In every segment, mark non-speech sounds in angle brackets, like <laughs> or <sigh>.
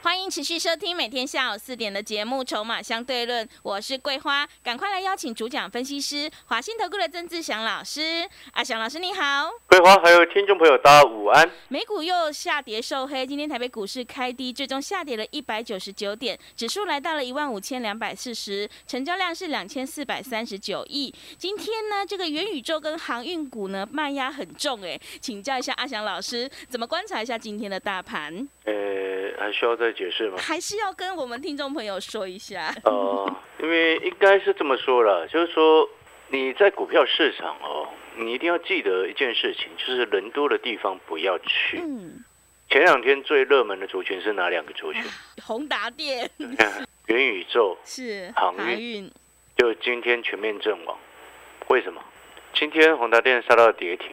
欢迎持续收听每天下午四点的节目《筹码相对论》，我是桂花，赶快来邀请主讲分析师华信投顾的曾志祥老师。阿祥老师你好，桂花还有听众朋友大家午安。美股又下跌受黑，今天台北股市开低，最终下跌了一百九十九点，指数来到了一万五千两百四十，成交量是两千四百三十九亿。今天呢，这个元宇宙跟航运股呢卖压很重，哎，请教一下阿祥老师，怎么观察一下今天的大盘？呃，还需要再解释吗？还是要跟我们听众朋友说一下。哦，因为应该是这么说了，就是说你在股票市场哦，你一定要记得一件事情，就是人多的地方不要去。嗯，前两天最热门的族群是哪两个族群？宏达电 <laughs> 元宇宙是航运运，就今天全面阵亡。为什么？今天宏达电杀到了跌停，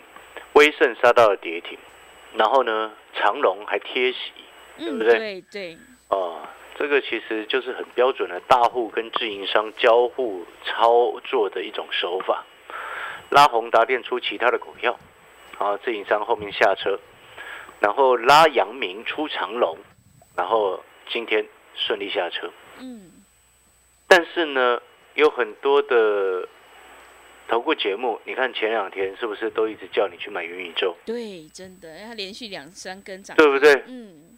威盛杀到了跌停，然后呢，长隆还贴息。对嗯，不对？对对，哦，这个其实就是很标准的大户跟自营商交互操作的一种手法，拉宏达电出其他的股票，啊，自营商后面下车，然后拉阳明出长龙，然后今天顺利下车。嗯，但是呢，有很多的投顾节目，你看前两天是不是都一直叫你去买元宇宙，对，真的，它连续两三根涨，对不对？嗯，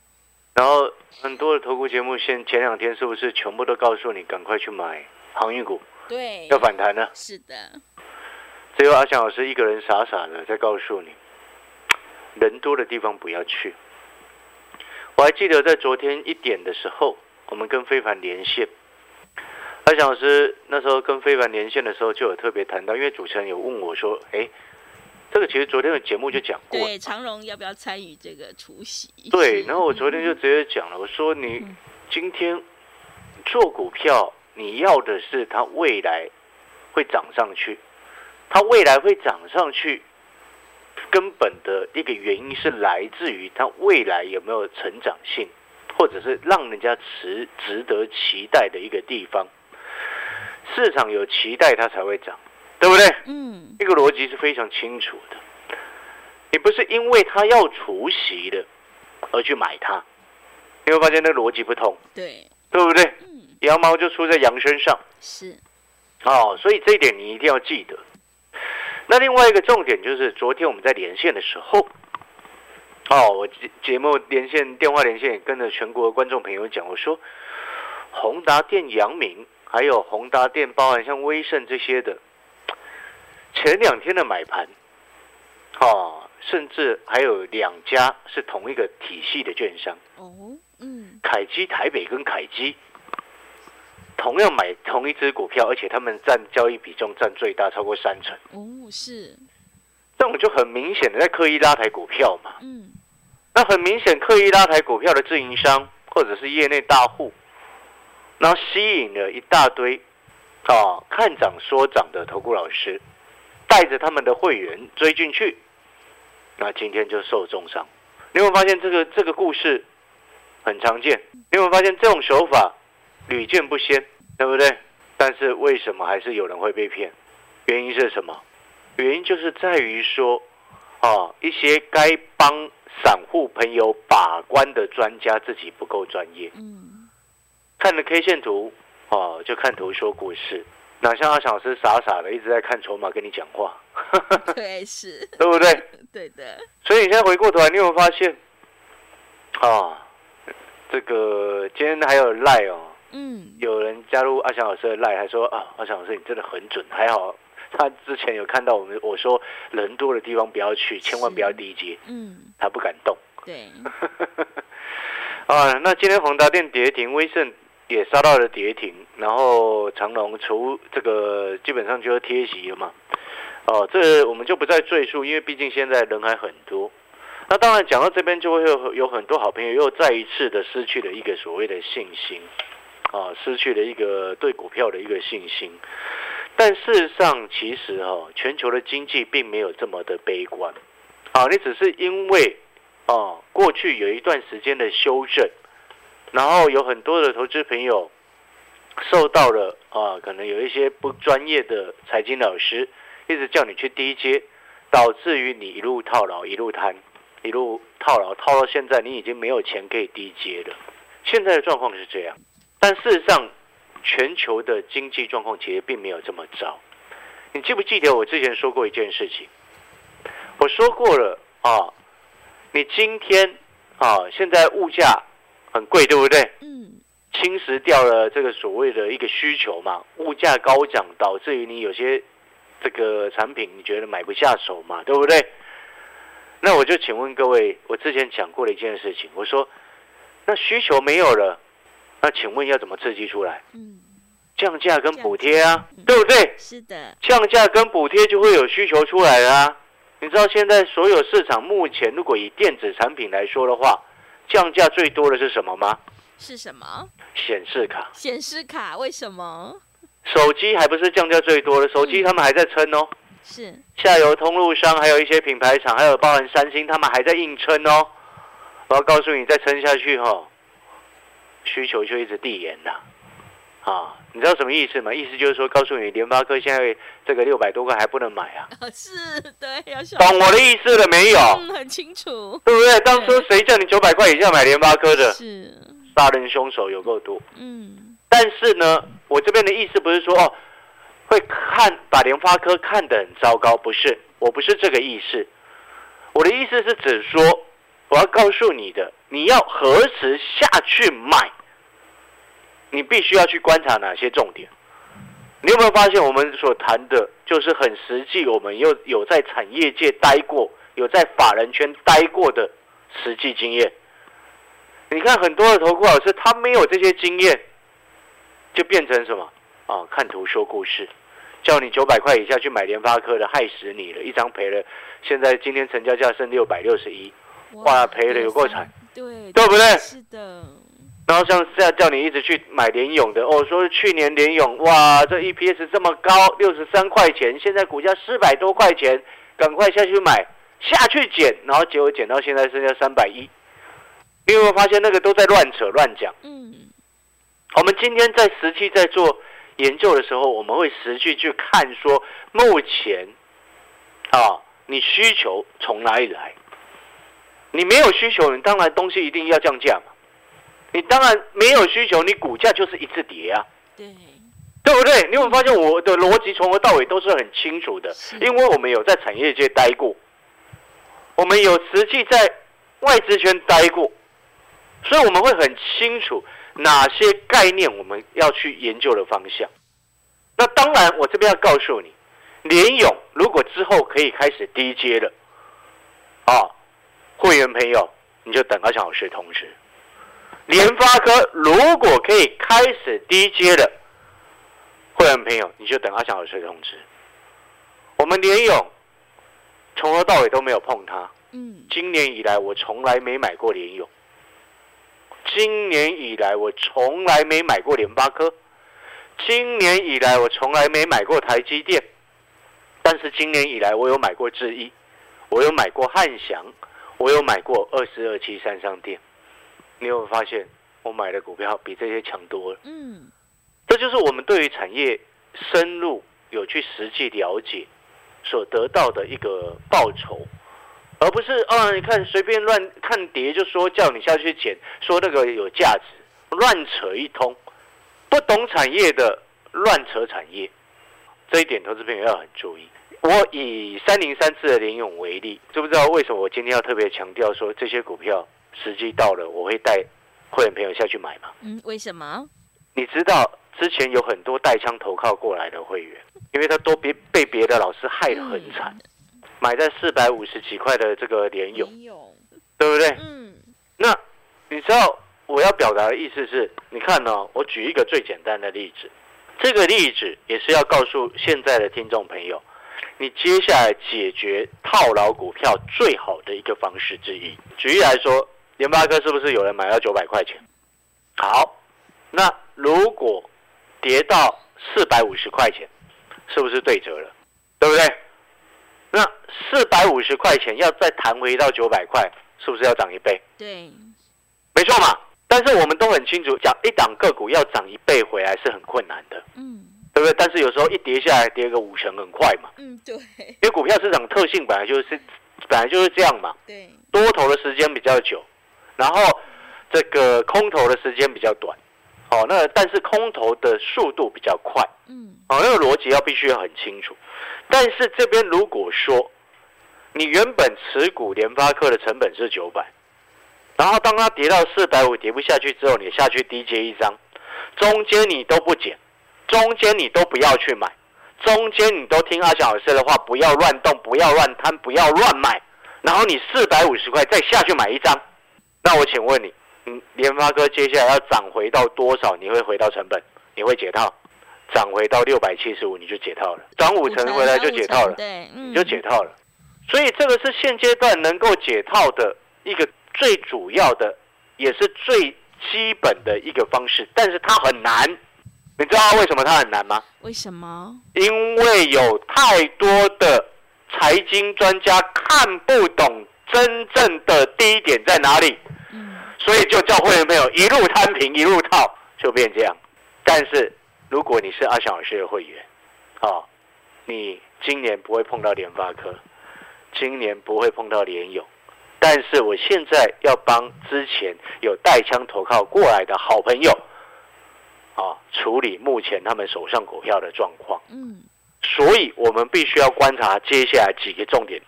然后很多的投顾节目现前两天是不是全部都告诉你赶快去买航运股，对，要反弹呢？是的，只有阿翔老师一个人傻傻的在告诉你，人多的地方不要去。我还记得在昨天一点的时候，我们跟非凡连线，阿翔老师那时候跟非凡连线的时候就有特别谈到，因为主持人有问我说，哎，这个其实昨天的节目就讲过了对，长荣要不要参与这个除夕？对，然后我昨天就直接讲了，我说你嗯今天做股票，你要的是它未来会涨上去，它未来会涨上去，根本的一个原因是来自于它未来有没有成长性，或者是让人家值值得期待的一个地方。市场有期待，它才会涨，对不对？嗯，这个逻辑是非常清楚的。你不是因为他要除息的而去买它，你会发现那逻辑不通，对，对不对？嗯，羊毛就出在羊身上是，哦，所以这一点你一定要记得。那另外一个重点就是，昨天我们在连线的时候，哦，我节节目连线电话连线也跟着全国的观众朋友讲，我说宏达电、阳明，还有宏达电，包含像威盛这些的，前两天的买盘，哦，甚至还有两家是同一个体系的券商，哦，嗯，凯基台北跟凯基，同样买同一只股票，而且他们占交易比重占最大，超过三成，哦，是，这种就很明显的在刻意拉抬股票嘛。嗯，那很明显刻意拉抬股票的自营商或者是业内大户，然后吸引了一大堆啊看涨说涨的投顾老师，带着他们的会员追进去，那今天就受重伤。你有没有发现这个这个故事很常见？你有没有发现这种手法屡见不鲜，对不对？但是为什么还是有人会被骗？原因是什么？原因就是在于说，啊，一些该帮散户朋友把关的专家自己不够专业，嗯，看了 K 线图，啊、就看图说故事，哪像阿翔老师傻傻的一直在看筹码跟你讲话，<laughs> 对，是，对不对？<laughs> 对的，所以你现在回过头来，你有没有发现，啊，这个今天还有赖哦，嗯，有人加入阿翔老师的赖，还说啊，阿翔老师你真的很准，还好他之前有看到我们我说人多的地方不要去，千万不要低阶，嗯，他不敢动。对，<laughs> 啊，那今天宏达电跌停，威盛也杀到了跌停，然后长隆除这个基本上就是贴息了嘛。哦，这我们就不再赘述，因为毕竟现在人还很多。那当然讲到这边，就会有有很多好朋友又再一次的失去了一个所谓的信心，啊，失去了一个对股票的一个信心。但事实上，其实哦，全球的经济并没有这么的悲观，啊，你只是因为啊，过去有一段时间的修正，然后有很多的投资朋友受到了啊，可能有一些不专业的财经老师一直叫你去低接，导致于你一路套牢，一路贪，一路套牢，套到现在你已经没有钱可以低接了。现在的状况是这样，但事实上，全球的经济状况其实并没有这么糟。你记不记得我之前说过一件事情？我说过了啊，你今天啊，现在物价很贵，对不对？嗯。侵蚀掉了这个所谓的一个需求嘛，物价高涨导致于你有些这个产品你觉得买不下手嘛，对不对？那我就请问各位，我之前讲过的一件事情，我说那需求没有了，那请问要怎么刺激出来？嗯，降价跟补贴啊，对不对？是的，降价跟补贴就会有需求出来啊。你知道现在所有市场目前如果以电子产品来说的话，降价最多的是什么吗？是什么？显示卡。显示卡为什么？手机还不是降价最多的，手机他们还在撑哦。是。下游通路商还有一些品牌厂，还有包含三星，他们还在硬撑哦。我要告诉你，再撑下去哈，需求就一直递延了。啊，你知道什么意思吗？意思就是说，告诉你，联发科现在这个六百多块还不能买啊。<laughs> 是，对，要懂我的意思了没有？嗯，很清楚，对不对？当初谁叫你九百块以下买联发科的？是，杀人凶手有够多。嗯，但是呢，我这边的意思不是说哦，会看把联发科看得很糟糕，不是，我不是这个意思。我的意思是指说，我要告诉你的，你要何时下去买？你必须要去观察哪些重点？你有没有发现，我们所谈的就是很实际，我们又有在产业界待过，有在法人圈待过的实际经验。你看很多的投顾老师，他没有这些经验，就变成什么啊？看图说故事，叫你九百块以下去买联发科的，害死你了！一张赔了，现在今天成交价剩六百六十一，哇，赔了有够惨，对，对不对？是的。然后像现在叫你一直去买联勇的哦，说去年联勇哇，这 EPS 这么高，六十三块钱，现在股价四百多块钱，赶快下去买，下去减，然后结果减到现在剩下三百一，你有没有发现那个都在乱扯乱讲？嗯，我们今天在实际在做研究的时候，我们会实际去看说，目前啊，你需求从哪里来？你没有需求，你当然东西一定要降价嘛。你当然没有需求，你股价就是一次跌啊，对，对不对？你有没有发现我的逻辑从头到尾都是很清楚的？因为我们有在产业界待过，我们有实际在外资圈待过，所以我们会很清楚哪些概念我们要去研究的方向。那当然，我这边要告诉你，联勇如果之后可以开始低阶了，啊，会员朋友你就等阿强老师通知。联发科如果可以开始低阶的会员朋友，你就等阿强老师通知。我们联勇从头到尾都没有碰它。嗯，今年以来我从来没买过联勇。今年以来我从来没买过联发科。今年以来我从来没买过台积电。但是今年以来我有买过智一，我有买过汉翔，我有买过二四二七三商店。你有没有发现，我买的股票比这些强多了？嗯，这就是我们对于产业深入有去实际了解所得到的一个报酬，而不是啊，你看随便乱看碟就说叫你下去捡，说那个有价值，乱扯一通，不懂产业的乱扯产业，这一点投资朋友要很注意。我以三零三四的联勇为例，知不知道为什么我今天要特别强调说这些股票？时机到了，我会带会员朋友下去买嘛？嗯，为什么？你知道之前有很多带枪投靠过来的会员，因为他都别被别的老师害得很惨，买在四百五十几块的这个联勇，对不对？嗯。那你知道我要表达的意思是，你看呢？我举一个最简单的例子，这个例子也是要告诉现在的听众朋友，你接下来解决套牢股票最好的一个方式之一。举例来说。联发科是不是有人买到九百块钱？好，那如果跌到四百五十块钱，是不是对折了？对不对？那四百五十块钱要再弹回到九百块，是不是要涨一倍？对，没错嘛。但是我们都很清楚，讲一档个股要涨一倍回来是很困难的，嗯，对不对？但是有时候一跌下来，跌个五成很快嘛，嗯，对。因为股票市场特性本来就是本来就是这样嘛，对，多头的时间比较久。然后这个空头的时间比较短，哦，那但是空头的速度比较快，嗯，哦，那个逻辑要必须要很清楚。但是这边如果说你原本持股联发科的成本是九百，然后当它跌到四百五跌不下去之后，你下去低接一张，中间你都不减，中间你都不要去买，中间你都听阿翔老师的话，不要乱动，不要乱摊，不要乱买，然后你四百五十块再下去买一张，那我请问你，嗯，联发科接下来要涨回到多少？你会回到成本？你会解套？涨回到六百七十五，你就解套了；涨五成回来就解套了，对，你就解套了。所以这个是现阶段能够解套的一个最主要的，也是最基本的一个方式。但是它很难，你知道为什么它很难吗？为什么？因为有太多的财经专家看不懂真正的低点在哪里，嗯，所以就叫会员朋友一路摊平一路套，就变这样。但是如果你是阿翔老师的会员，啊，你今年不会碰到联发科。今年不会碰到联友，但是我现在要帮之前有带枪投靠过来的好朋友，啊，处理目前他们手上股票的状况。嗯，所以我们必须要观察接下来几个重点。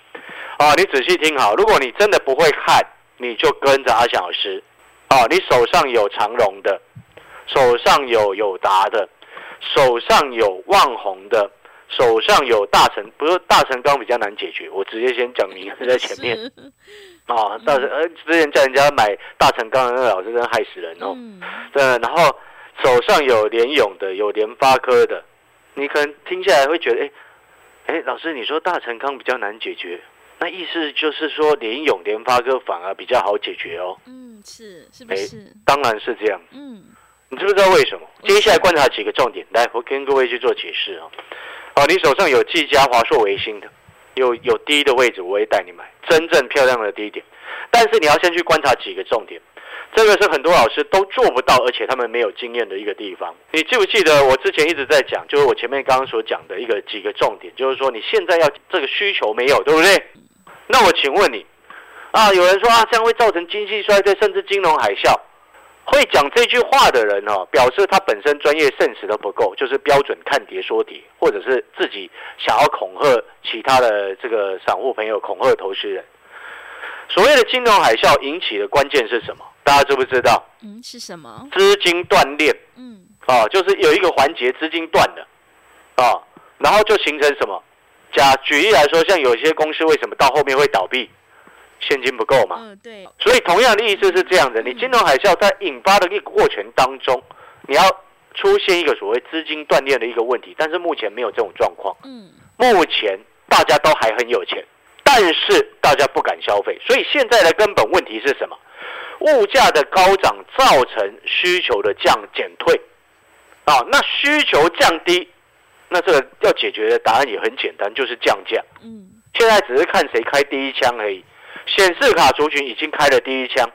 啊，你仔细听好，如果你真的不会看，你就跟着阿翔老师。啊，你手上有长荣的，手上有友达的，手上有旺宏的。手上有大成，不是大成钢比较难解决，我直接先讲名字在前面。啊，大成呃，之前叫人家买大成钢的那个老师真害死人哦。对，然后手上有联勇的，有联发科的，你可能听下来会觉得，哎，哎，老师你说大成钢比较难解决，那意思就是说联勇、联发哥反而比较好解决哦。嗯，是，是不是？当然是这样。嗯，你知不知道为什么？接下来观察几个重点，来，我跟各位去做解释啊。好，你手上有技嘉、华硕、维新的，有有低的位置，我会带你买真正漂亮的低点。但是你要先去观察几个重点，这个是很多老师都做不到，而且他们没有经验的一个地方。你记不记得我之前一直在讲，就是我前面刚刚所讲的一个几个重点，就是说你现在要这个需求没有，对不对？那我请问你，啊，有人说啊，这样会造成经济衰退，甚至金融海啸。会讲这句话的人哦，表示他本身专业认识都不够，就是标准看跌说跌，或者是自己想要恐吓其他的这个散户朋友，恐吓投资人。所谓的金融海啸引起的关键是什么？大家知不知道？嗯，是什么？资金断裂。嗯，啊，就是有一个环节资金断了，啊，然后就形成什么？假举例来说，像有些公司为什么到后面会倒闭？现金不够嘛？嗯，对。所以同样的意思是这样的：你金融海啸在引发的一个过程当中，你要出现一个所谓资金断裂的一个问题，但是目前没有这种状况。嗯，目前大家都还很有钱，但是大家不敢消费。所以现在的根本问题是什么？物价的高涨造成需求的降减退。啊，那需求降低，那这个要解决的答案也很简单，就是降价。嗯，现在只是看谁开第一枪而已。显示卡族群已经开了第一枪。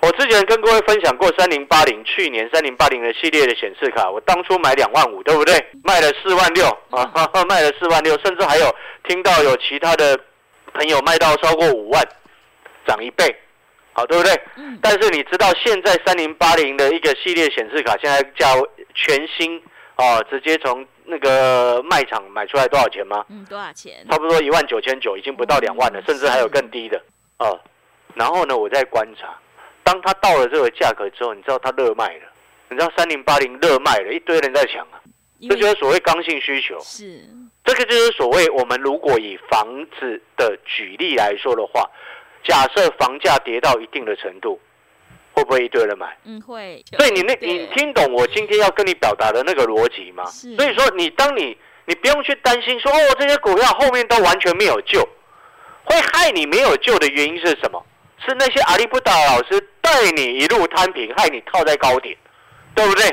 我之前跟各位分享过三零八零，去年三零八零的系列的显示卡，我当初买两万五，对不对？卖了四万六啊，卖了四万六，甚至还有听到有其他的朋友卖到超过五万，涨一倍，好，对不对？但是你知道现在三零八零的一个系列显示卡现在价全新哦，直接从。那个卖场买出来多少钱吗？嗯，多少钱？差不多一万九千九，已经不到两万了，甚至还有更低的哦。然后呢，我在观察，当他到了这个价格之后，你知道他热卖了，你知道三零八零热卖了，一堆人在抢啊，这就是所谓刚性需求。是，这个就是所谓我们如果以房子的举例来说的话，假设房价跌到一定的程度。会不会一堆人买？嗯，会。所以你那，你听懂我今天要跟你表达的那个逻辑吗？所以说，你当你你不用去担心说哦，这些股票后面都完全没有救，会害你没有救的原因是什么？是那些阿里不达老师带你一路摊平，害你套在高点，对不对？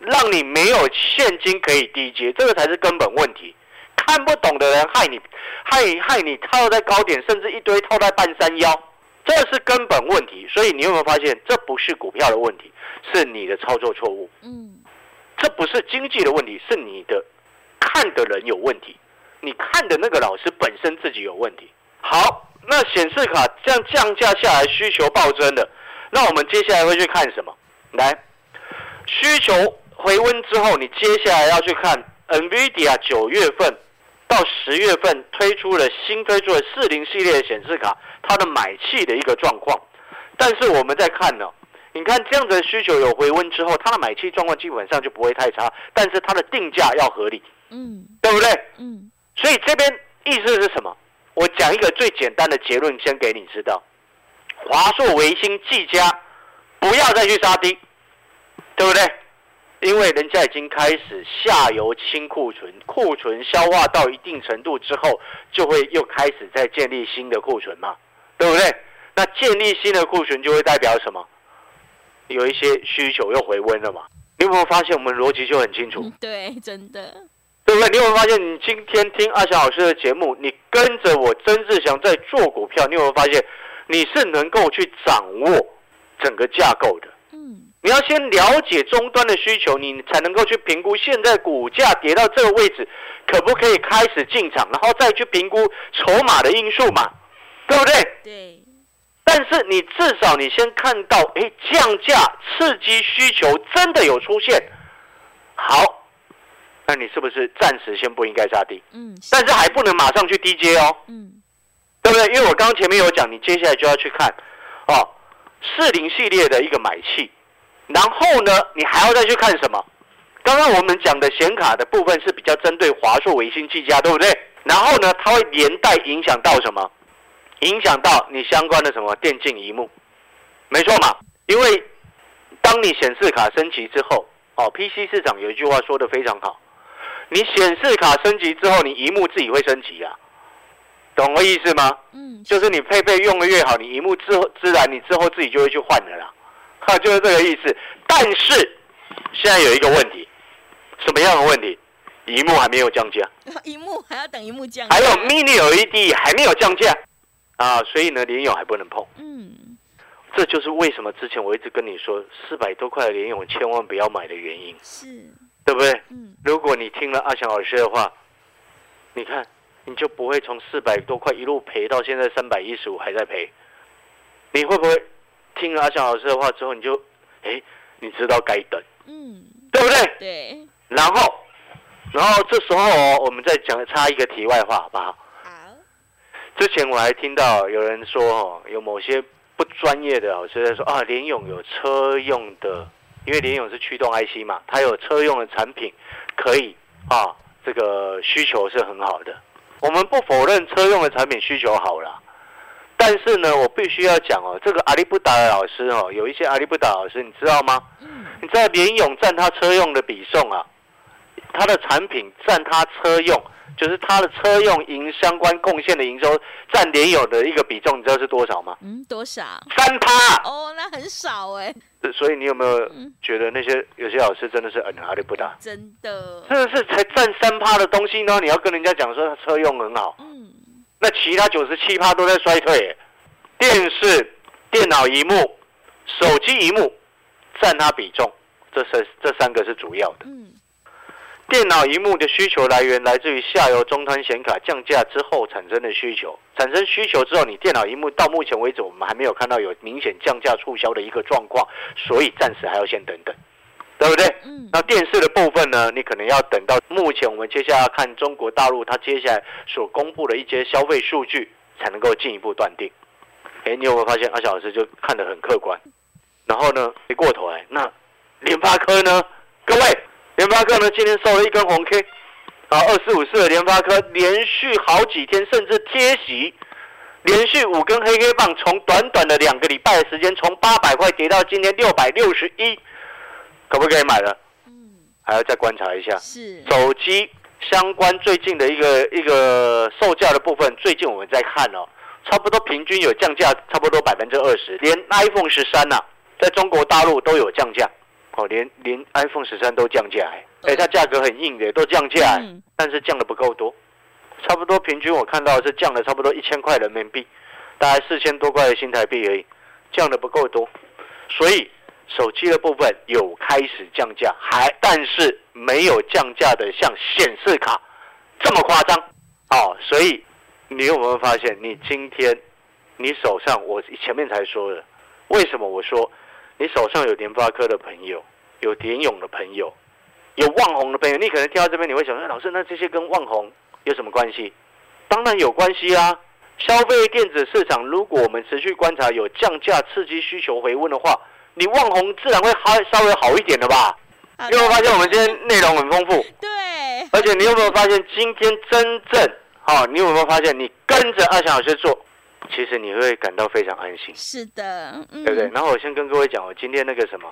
让你没有现金可以低接，这个才是根本问题。看不懂的人害你，害害你套在高点，甚至一堆套在半山腰。这是根本问题，所以你有没有发现，这不是股票的问题，是你的操作错误。嗯，这不是经济的问题，是你的看的人有问题，你看的那个老师本身自己有问题。好，那显示卡这样降价下来，需求暴增的，那我们接下来会去看什么？来，需求回温之后，你接下来要去看 NVIDIA 九月份到十月份推出了新推出的四零系列的显示卡，它的买气的一个状况。但是我们在看呢，你看这样子的需求有回温之后，它的买气状况基本上就不会太差，但是它的定价要合理，嗯对不对？嗯所以这边意思是什么？我讲一个最简单的结论，先给你知道：华硕、维新、技嘉不要再去杀低，对不对？因为人家已经开始下游清库存，库存消化到一定程度之后，就会又开始在建立新的库存嘛，对不对？那建立新的库存就会代表什么？有一些需求又回温了嘛？你有没有发现我们逻辑就很清楚？嗯，对，真的，对不对？你有没有发现，你今天听阿翔老师的节目，你跟着我曾志祥在做股票，你有没有发现，你是能够去掌握整个架构的？嗯你要先了解终端的需求，你才能够去评估现在股价跌到这个位置，可不可以开始进场，然后再去评估筹码的因素嘛，对不对？对，但是你至少你先看到，哎，降价刺激需求真的有出现，好，那你是不是暂时先不应该杀低？嗯，但是还不能马上去低接哦，嗯对不对？因为我刚刚前面有讲，你接下来就要去看哦，四零系列的一个买气，然后呢，你还要再去看什么？刚刚我们讲的显卡的部分是比较针对华硕、微星、技嘉，对不对？然后呢，它会连带影响到什么？影响到你相关的什么电竞荧幕，没错嘛？因为当你显示卡升级之后，哦，PC 市场有一句话说的非常好，你显示卡升级之后，你荧幕自己会升级啊，懂我意思吗？嗯，就是你配备用的越好，你荧幕之后自然你之后自己就会去换的啦，哈，就是这个意思。但是现在有一个问题，什么样的问题？荧幕还没有降价，<laughs> 荧幕还要等荧幕降，还有 Mini LED 还没有降价啊，所以呢，联咏还不能碰。嗯这就是为什么之前我一直跟你说，四百多块的联咏千万不要买的原因，是，对不对？嗯如果你听了阿翔老师的话，你看你就不会从四百多块一路赔到现在三百一十五还在赔。你会不会听了阿翔老师的话之后，你就哎，你知道该等，嗯，对不对？对，然后，然后这时候哦，我们再讲插一个题外话，好不好？好，之前我还听到有人说哦，有某些不专业的老师在说啊，联勇有车用的，因为联勇是驱动 IC 嘛，它有车用的产品可以啊，这个需求是很好的。我们不否认车用的产品需求好啦，但是呢，我必须要讲哦，这个阿里不达的老师哦，有一些阿里不达老师，你知道吗？嗯你知道联勇占他车用的比重啊，他的产品占他车用，就是他的车用营相关贡献的营收占联咏的一个比重，你知道是多少吗？嗯，多少？三趴。哦，那很少哎，所以你有没有嗯觉得那些有些老师真的是嗯阿里不达？真的，真的是才占三趴的东西呢？你要跟人家讲说他车用很好，嗯那其他九十七趴都在衰退。电视、电脑荧幕、手机荧幕占它比重，这是这三个是主要的。嗯电脑荧幕的需求来源来自于下游终端显卡降价之后产生的需求，产生需求之后，你电脑荧幕到目前为止我们还没有看到有明显降价促销的一个状况，所以暂时还要先等等，对不对？嗯那电视的部分呢，你可能要等到目前我们接下来看中国大陆它接下来所公布的一些消费数据，才能够进一步断定。哎，你有没有发现阿小老师就看得很客观？然后呢，回过头来，那联发科呢？各位，联发科呢今天收了一根红 K，啊，二四五四的联发科连续好几天甚至贴息，连续五根黑 K 棒，从短短的两个礼拜的时间，从八百块跌到今天六百六十一，可不可以买了？嗯，还要再观察一下。是，手机相关最近的一个一个售价的部分，最近我们在看哦，差不多平均有降价，差不多百分之二十，连 iPhone 十三呐，在中国大陆都有降价，哦，连连 iPhone 十三都降价。哎，哎，它价格很硬的，都降价。但是降的不够多，差不多平均我看到是降了差不多一千块人民币，大概四千多块的新台币而已，降的不够多，所以手机的部分有开始降价，还但是没有降价的像显示卡这么夸张哦，所以你有没有发现，你今天你手上我前面才说的，为什么我说你手上有联发科的朋友，有联勇的朋友，有旺宏的朋友，你可能听到这边你会想说，老师，那这些跟旺宏有什么关系？当然有关系啊！消费电子市场，如果我们持续观察有降价刺激需求回温的话，你望红自然会好稍微好一点的吧？你有没有发现我们今天内容很丰富？对。而且你有没有发现今天真正好？你有没有发现你跟着阿翔老师做，其实你会感到非常安心。是的，对不对？然后我先跟各位讲，我今天那个什么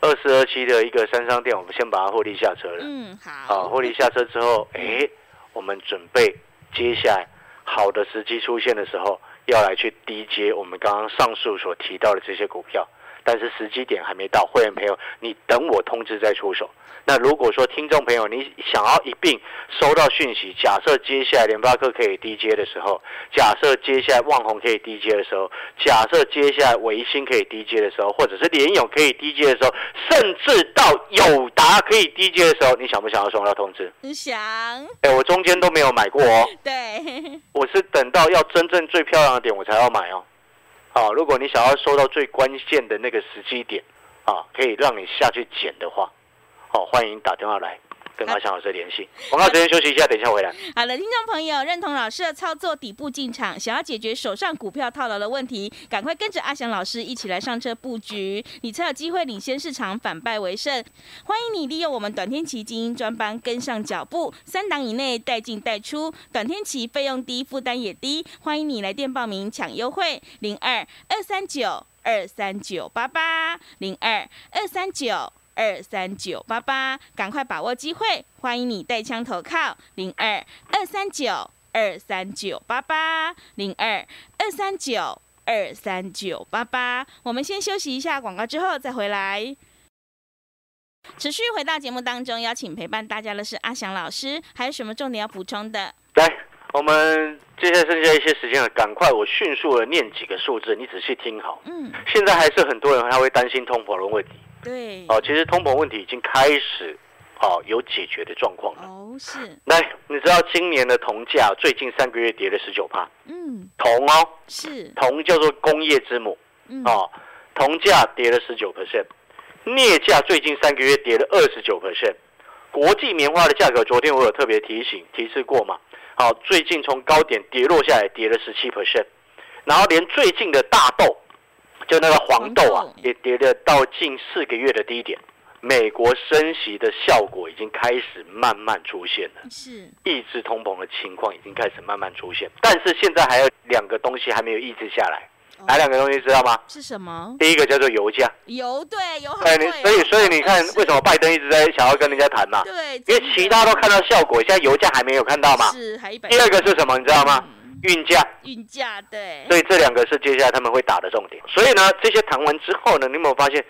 二四二七的一个三商店，我们先把它获利下车了。嗯，好。好，获利下车之后，哎，我们准备接下来好的时机出现的时候，要来去低接我们刚刚上述所提到的这些股票。但是时机点还没到，会员朋友，你等我通知再出手。那如果说听众朋友你想要一并收到讯息，假设接下来联发科可以低接的时候，假设接下来旺宏可以低接的时候，假设接下来维新可以低接的时候，或者是联勇可以低接的时候，甚至到友达可以低接的时候，你想不想要收到通知？想。哎，我中间都没有买过哦。对。我是等到要真正最漂亮的点我才要买哦。啊，如果你想要收到最关键的那个时机点，啊，可以让你下去捡的话，好，欢迎打电话来。跟阿翔老师联系，广告时间休息一下，等一下回来。好的，听众朋友，认同老师的操作，底部进场，想要解决手上股票套牢的问题，赶快跟着阿翔老师一起来上车布局，你才有机会领先市场，反败为胜。欢迎你利用我们短天奇精英专班跟上脚步，三档以内带进带出，短天奇费用低，负担也低。欢迎你来电报名抢优惠，零二二三九二三九八八零二二三九。二三九八八，赶快把握机会！欢迎你带枪投靠零二二三九二三九八八零二二三九二三九八八。我们先休息一下广告，之后再回来。持续回到节目当中，邀请陪伴大家的是阿翔老师。还有什么重点要补充的？来，我们接下来剩下一些时间了，赶快我迅速的念几个数字，你仔细听好。嗯，现在还是很多人还会担心通膨的问题。对，哦，其实通膨问题已经开始，哦，有解决的状况了。哦，是。来，你知道今年的铜价最近三个月跌了十九帕。嗯。铜哦。是。铜叫做工业之母。嗯。哦，铜价跌了十九 percent，镍价最近三个月跌了二十九 percent。国际棉花的价格，昨天我有特别提醒提示过嘛？好，最近从高点跌落下来，跌了十七 percent。然后连最近的大豆。就那个黄豆啊，也跌了到近四个月的低点。美国升息的效果已经开始慢慢出现了，是抑制通膨的情况已经开始慢慢出现。但是现在还有两个东西还没有抑制下来，哪两个东西知道吗？是什么？第一个叫做油价，油对油很贵。所以所以你看，为什么拜登一直在想要跟人家谈嘛？对，因为其他都看到效果，现在油价还没有看到嘛？是还一百。第二个是什么？你知道吗？运价，运价对，所以这两个是接下来他们会打的重点。所以呢，这些谈完之后呢，你有没有发现，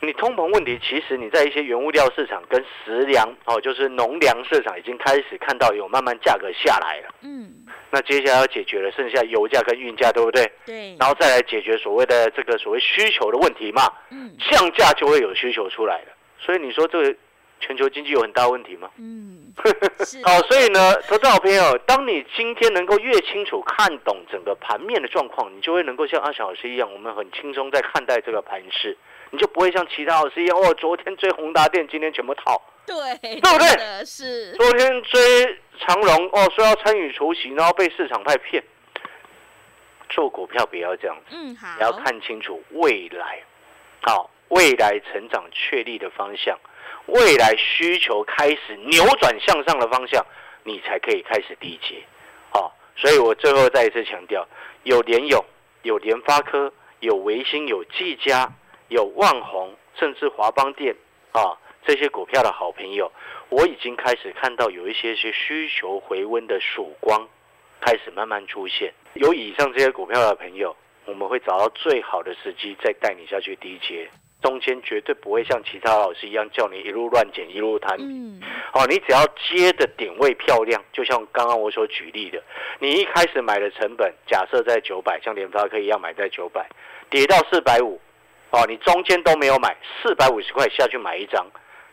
你通膨问题其实你在一些原物料市场跟食粮哦，就是农粮市场已经开始看到有慢慢价格下来了。嗯，那接下来要解决了，剩下油价跟运价，对不对？对。然后再来解决所谓的这个所谓需求的问题嘛。嗯。降价就会有需求出来了。所以你说这个。全球经济有很大问题吗？嗯，<laughs> 好，所以呢，投资好朋友，当你今天能够越清楚看懂整个盘面的状况，你就会能够像阿小老师一样，我们很轻松在看待这个盘势，你就不会像其他老师一样，哦，昨天追宏达电，今天全部套，对，对不对？是，昨天追长荣，哦，说要参与除夕，然后被市场派骗，做股票不要这样子，嗯，好，要看清楚未来，好，未来成长确立的方向。未来需求开始扭转向上的方向，你才可以开始低接，好，所以我最后再一次强调，有联友、有联发科、有维新、有技嘉、有万宏，甚至华邦电啊这些股票的好朋友，我已经开始看到有一些些需求回温的曙光开始慢慢出现。有以上这些股票的朋友，我们会找到最好的时机再带你下去低接。中间绝对不会像其他老师一样叫你一路乱捡一路摊平，哦，你只要接的点位漂亮，就像刚刚我所举例的，你一开始买的成本假设在九百，像联发科一样买在九百，跌到四百五，哦，你中间都没有买，四百五十块下去买一张，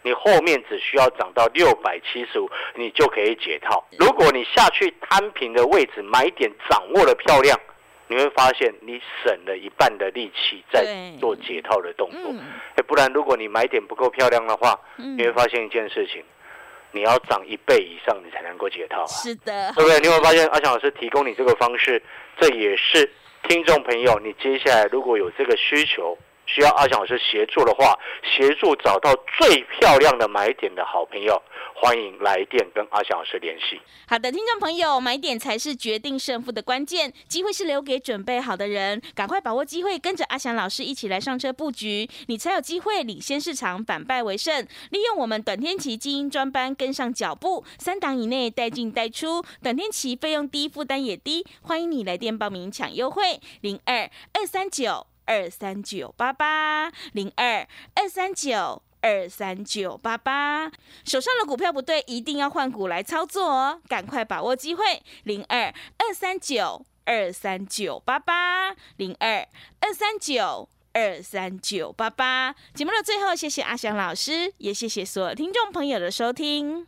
你后面只需要涨到六百七十五，你就可以解套。如果你下去摊平的位置买点掌握的漂亮，你会发现你省了一半的力气在做解套的动作。不然如果你买点不够漂亮的话，嗯你会发现一件事情，你要涨一倍以上，你才能够解套啊。是的，对不对？你有没有发现阿强老师提供你这个方式，这也是听众朋友，你接下来如果有这个需求，需要阿翔老师协助的话，协助找到最漂亮的买点的好朋友，欢迎来电跟阿翔老师联系。好的，听众朋友，买点才是决定胜负的关键，机会是留给准备好的人，赶快把握机会，跟着阿翔老师一起来上车布局，你才有机会领先市场，反败为胜。利用我们短天期精英专班跟上脚步，三档以内带进带出，短天期费用低，负担也低，欢迎你来电报名抢优惠，零二二三九二三九八八零二二三九。二三九八八，手上的股票不对，一定要换股来操作哦！赶快把握机会，零二二三九二三九八八，零二二三九二三九八八。节目的最后，谢谢阿翔老师，也谢谢所有听众朋友的收听。